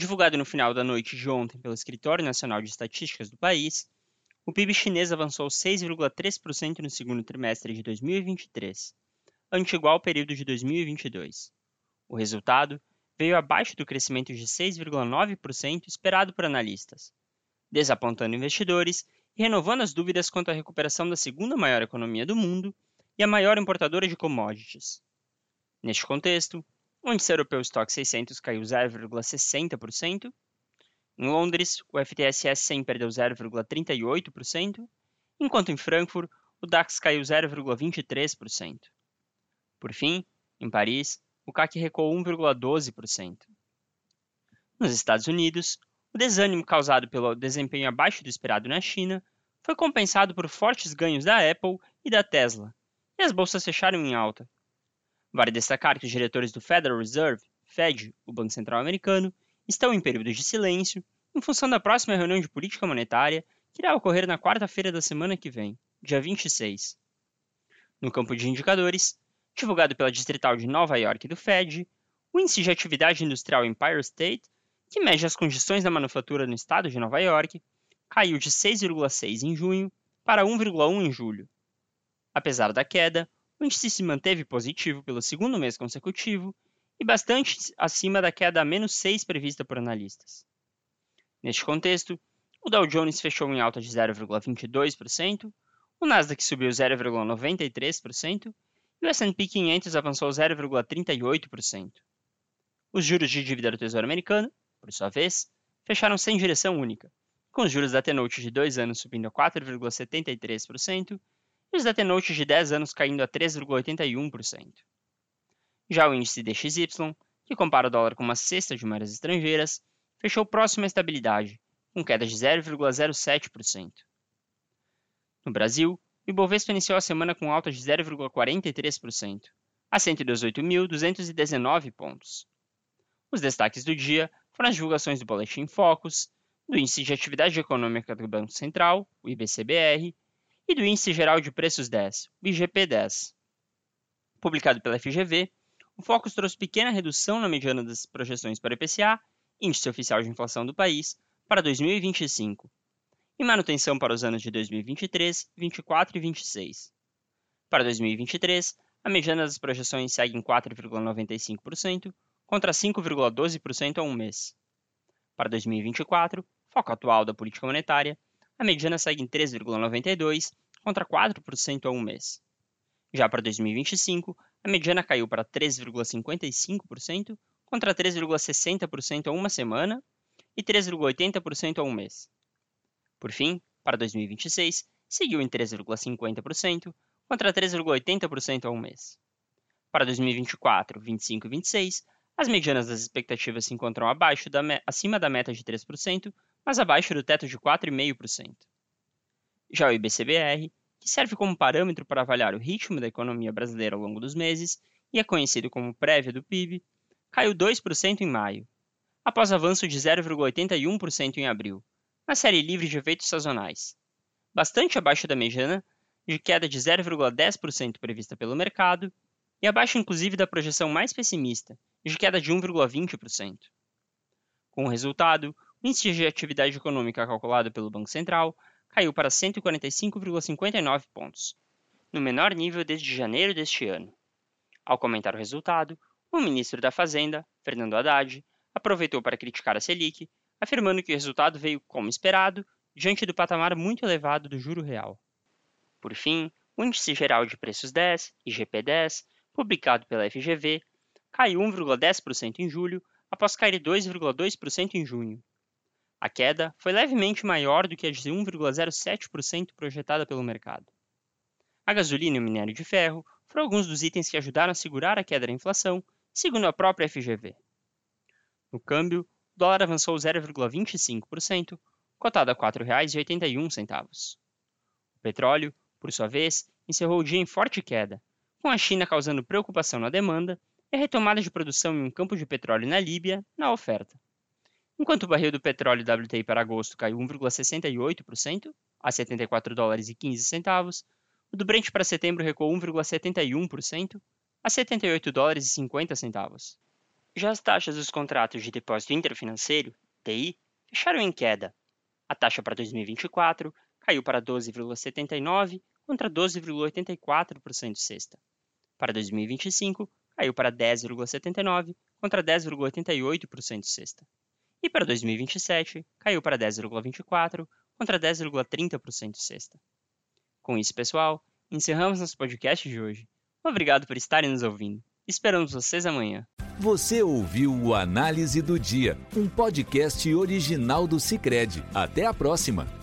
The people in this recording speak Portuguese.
Divulgado no final da noite de ontem pelo Escritório Nacional de Estatísticas do país, o PIB chinês avançou 6,3% no segundo trimestre de 2023, ante igual período de 2022. O resultado veio abaixo do crescimento de 6,9% esperado por analistas, desapontando investidores e renovando as dúvidas quanto à recuperação da segunda maior economia do mundo e a maior importadora de commodities. Neste contexto, o índice europeu Stock 600 caiu 0,60%. Em Londres, o FTSE 100 perdeu 0,38%, enquanto em Frankfurt, o DAX caiu 0,23%. Por fim, em Paris, o CAC recuou 1,12%. Nos Estados Unidos, o desânimo causado pelo desempenho abaixo do esperado na China foi compensado por fortes ganhos da Apple e da Tesla, e as bolsas fecharam em alta, Vale destacar que os diretores do Federal Reserve, Fed, o Banco Central Americano, estão em período de silêncio em função da próxima reunião de política monetária que irá ocorrer na quarta-feira da semana que vem, dia 26. No campo de indicadores, divulgado pela Distrital de Nova York do Fed, o índice de atividade industrial Empire State, que mede as condições da manufatura no estado de Nova York, caiu de 6,6 em junho para 1,1 em julho. Apesar da queda, o índice se manteve positivo pelo segundo mês consecutivo e bastante acima da queda a menos 6 prevista por analistas. Neste contexto, o Dow Jones fechou em alta de 0,22%, o Nasdaq subiu 0,93% e o S&P 500 avançou 0,38%. Os juros de dívida do Tesouro Americano, por sua vez, fecharam sem direção única, com os juros da T-Note de 2 anos subindo a 4,73% e os da T-Note de 10 anos caindo a 3,81%. Já o índice DXY, que compara o dólar com uma cesta de moedas estrangeiras, fechou próximo à estabilidade, com queda de 0,07%. No Brasil, o Ibovespa iniciou a semana com alta de 0,43%, a 118.219 pontos. Os destaques do dia foram as divulgações do Boletim Focus, do Índice de Atividade Econômica do Banco Central, o IBCBR, e do Índice Geral de Preços 10, o IGP-10. Publicado pela FGV, o Focus trouxe pequena redução na mediana das projeções para o IPCA, Índice Oficial de Inflação do país, para 2025, e manutenção para os anos de 2023, 2024 e 2026. Para 2023, a mediana das projeções segue em 4,95%, contra 5,12% a um mês. Para 2024, foco atual da política monetária, a mediana segue em 3,92% contra 4% a um mês. Já para 2025, a mediana caiu para 3,55% contra 3,60% a uma semana e 3,80% a um mês. Por fim, para 2026, seguiu em 3,50% contra 3,80% a um mês. Para 2024, 25 e 26, as medianas das expectativas se encontram abaixo da acima da meta de 3%, mas abaixo do teto de 4,5%. Já o IBCBR, que serve como parâmetro para avaliar o ritmo da economia brasileira ao longo dos meses e é conhecido como prévia do PIB, caiu 2% em maio, após avanço de 0,81% em abril, na série livre de efeitos sazonais, bastante abaixo da mediana de queda de 0,10% prevista pelo mercado e abaixo inclusive da projeção mais pessimista, de queda de 1,20%. Com o resultado, o índice de atividade econômica calculado pelo Banco Central caiu para 145,59 pontos, no menor nível desde janeiro deste ano. Ao comentar o resultado, o ministro da Fazenda, Fernando Haddad, aproveitou para criticar a Selic, afirmando que o resultado veio como esperado, diante do patamar muito elevado do juro real. Por fim, o Índice Geral de Preços 10, IGP-10, publicado pela FGV, caiu 1,10% em julho, após cair 2,2% em junho. A queda foi levemente maior do que a de 1,07% projetada pelo mercado. A gasolina e o minério de ferro foram alguns dos itens que ajudaram a segurar a queda da inflação, segundo a própria FGV. No câmbio, o dólar avançou 0,25%, cotado a R$ 4,81. O petróleo, por sua vez, encerrou o dia em forte queda, com a China causando preocupação na demanda e a retomada de produção em um campo de petróleo na Líbia na oferta. Enquanto o barril do petróleo WTI para agosto caiu 1,68% a 74 dólares e 15 centavos, o do Brent para setembro recuou 1,71% a 78 dólares e 50 centavos. Já as taxas dos contratos de depósito interfinanceiro, TI, fecharam em queda. A taxa para 2024 caiu para 12,79 contra 12,84% sexta. Para 2025, caiu para 10,79 contra 10,88% sexta. E para 2027, caiu para 10,24 contra 10,30% sexta. Com isso, pessoal, encerramos nosso podcast de hoje. Obrigado por estarem nos ouvindo. Esperamos vocês amanhã. Você ouviu o Análise do Dia, um podcast original do Cicred. Até a próxima!